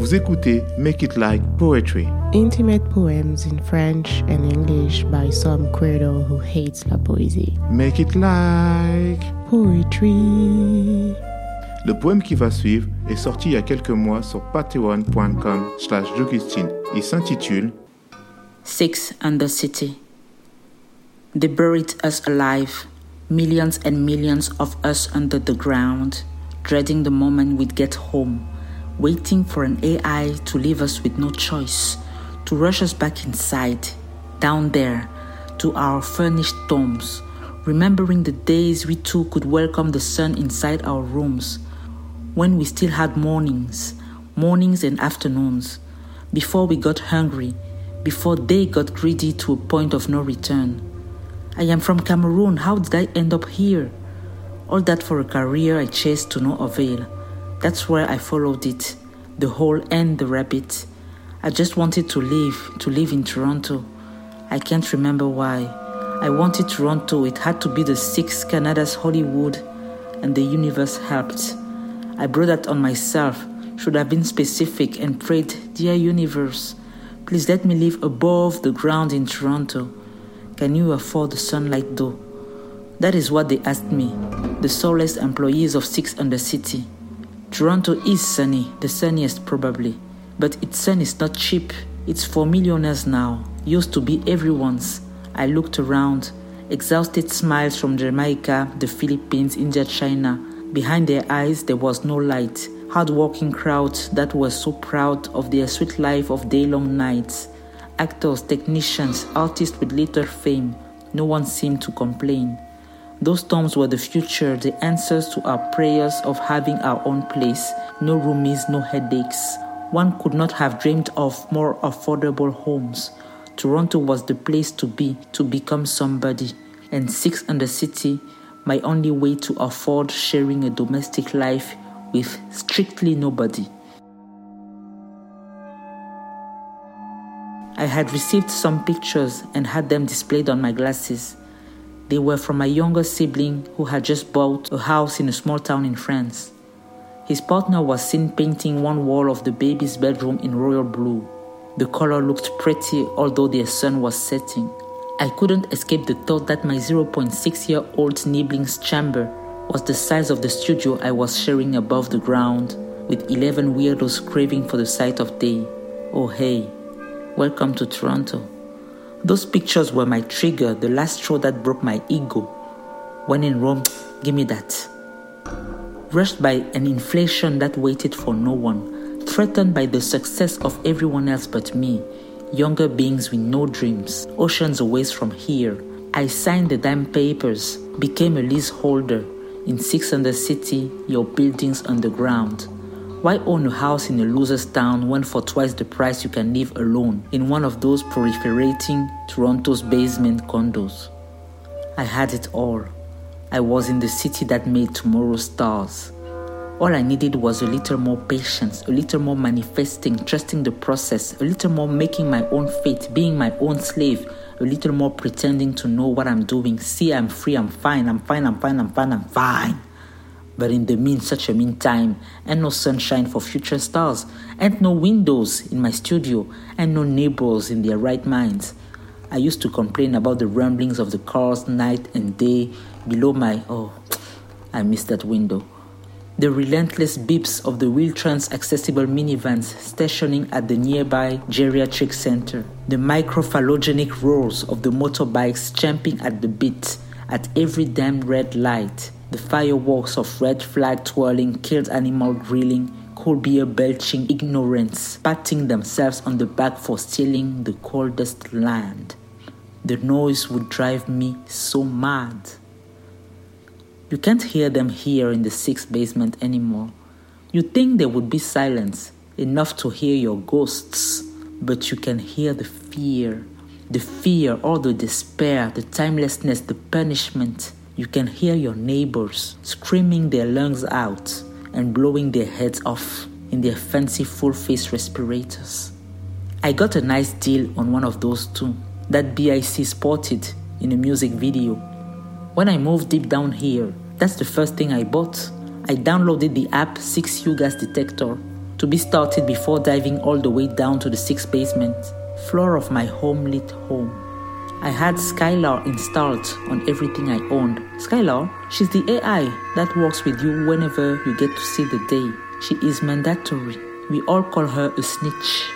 Vous écoutez Make It Like Poetry. Intimate poems in French and English by some credo who hates la poésie. Make It Like Poetry. Le poème qui va suivre est sorti il y a quelques mois sur patreon.com slash Il s'intitule Six Undercity. They buried us alive, millions and millions of us under the ground, dreading the moment we'd get home waiting for an AI to leave us with no choice, to rush us back inside, down there, to our furnished domes, remembering the days we too could welcome the sun inside our rooms, when we still had mornings, mornings and afternoons, before we got hungry, before they got greedy to a point of no return. I am from Cameroon, how did I end up here? All that for a career I chased to no avail. That's where I followed it, the hole and the rabbit. I just wanted to live, to live in Toronto. I can't remember why. I wanted Toronto, it had to be the sixth Canada's Hollywood, and the universe helped. I brought that on myself, should have been specific and prayed, Dear universe, please let me live above the ground in Toronto. Can you afford the sunlight though? That is what they asked me, the soulless employees of Six Undercity. Toronto is sunny, the sunniest probably, but its sun is not cheap. It's for millionaires now, used to be everyone's. I looked around, exhausted smiles from Jamaica, the Philippines, India, China. Behind their eyes, there was no light. Hard-working crowds that were so proud of their sweet life of day-long nights. Actors, technicians, artists with little fame. No one seemed to complain. Those storms were the future, the answers to our prayers of having our own place, no roomies, no headaches. One could not have dreamed of more affordable homes. Toronto was the place to be, to become somebody. And Six Undercity, my only way to afford sharing a domestic life with strictly nobody. I had received some pictures and had them displayed on my glasses. They were from my younger sibling who had just bought a house in a small town in France. His partner was seen painting one wall of the baby's bedroom in royal blue. The color looked pretty although the sun was setting. I couldn't escape the thought that my 0.6 year old nibling's chamber was the size of the studio I was sharing above the ground, with 11 weirdos craving for the sight of day. Oh, hey, welcome to Toronto. Those pictures were my trigger, the last straw that broke my ego. When in Rome, give me that. Rushed by an inflation that waited for no one, threatened by the success of everyone else but me, younger beings with no dreams, oceans away from here, I signed the damn papers, became a leaseholder in Six Undercity, your buildings underground. Why own a house in a loser's town when for twice the price you can live alone in one of those proliferating Toronto's basement condos? I had it all. I was in the city that made tomorrow's stars. All I needed was a little more patience, a little more manifesting, trusting the process, a little more making my own fate, being my own slave, a little more pretending to know what I'm doing. See, I'm free, I'm fine, I'm fine, I'm fine, I'm fine, I'm fine. But in the mean such a mean time, and no sunshine for future stars, and no windows in my studio, and no neighbors in their right minds. I used to complain about the rumblings of the cars night and day below my oh I missed that window. The relentless beeps of the Wheel-Trans accessible minivans stationing at the nearby geriatric center. The microphallogenic roars of the motorbikes champing at the bit at every damn red light the fireworks of red flag twirling, killed animal grilling, cold beer belching, ignorance, patting themselves on the back for stealing the coldest land. The noise would drive me so mad. You can't hear them here in the sixth basement anymore. You think there would be silence, enough to hear your ghosts, but you can hear the fear. The fear, all the despair, the timelessness, the punishment you can hear your neighbors screaming their lungs out and blowing their heads off in their fancy full face respirators. I got a nice deal on one of those too, that BIC spotted in a music video. When I moved deep down here, that's the first thing I bought. I downloaded the app 6U Gas Detector to be started before diving all the way down to the sixth basement floor of my home lit home. I had Skylar installed on everything I owned. Skylar, she's the AI that works with you whenever you get to see the day. She is mandatory. We all call her a snitch.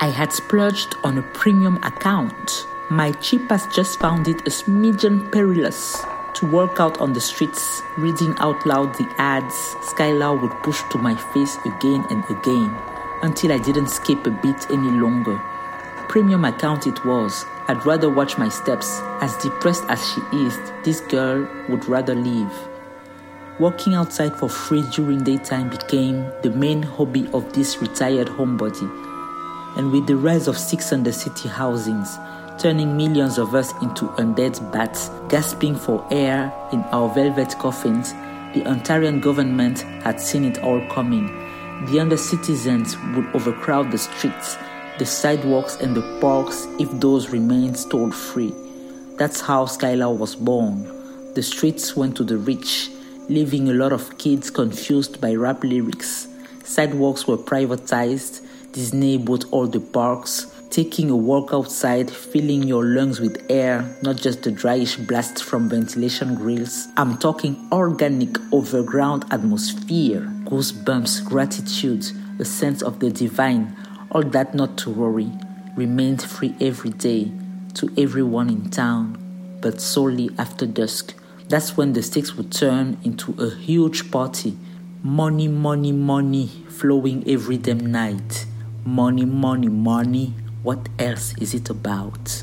I had splurged on a premium account. My chip has just found it a smidgen perilous to work out on the streets, reading out loud the ads Skylar would push to my face again and again until I didn't skip a bit any longer. Premium account it was. I'd rather watch my steps. As depressed as she is, this girl would rather leave. Walking outside for free during daytime became the main hobby of this retired homebody. And with the rise of Six Undercity housings, turning millions of us into undead bats, gasping for air in our velvet coffins, the Ontarian government had seen it all coming. The under citizens would overcrowd the streets, the sidewalks, and the parks if those remained toll free. That's how Skylar was born. The streets went to the rich, leaving a lot of kids confused by rap lyrics. Sidewalks were privatized, Disney bought all the parks, taking a walk outside, filling your lungs with air, not just the dryish blast from ventilation grills. I'm talking organic, overground atmosphere, goosebumps, gratitude, a sense of the divine, all that not to worry, remained free every day to everyone in town, but solely after dusk. That's when the stakes would turn into a huge party. Money, money, money flowing every damn night. Money, money, money. What else is it about?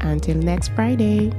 Until next Friday.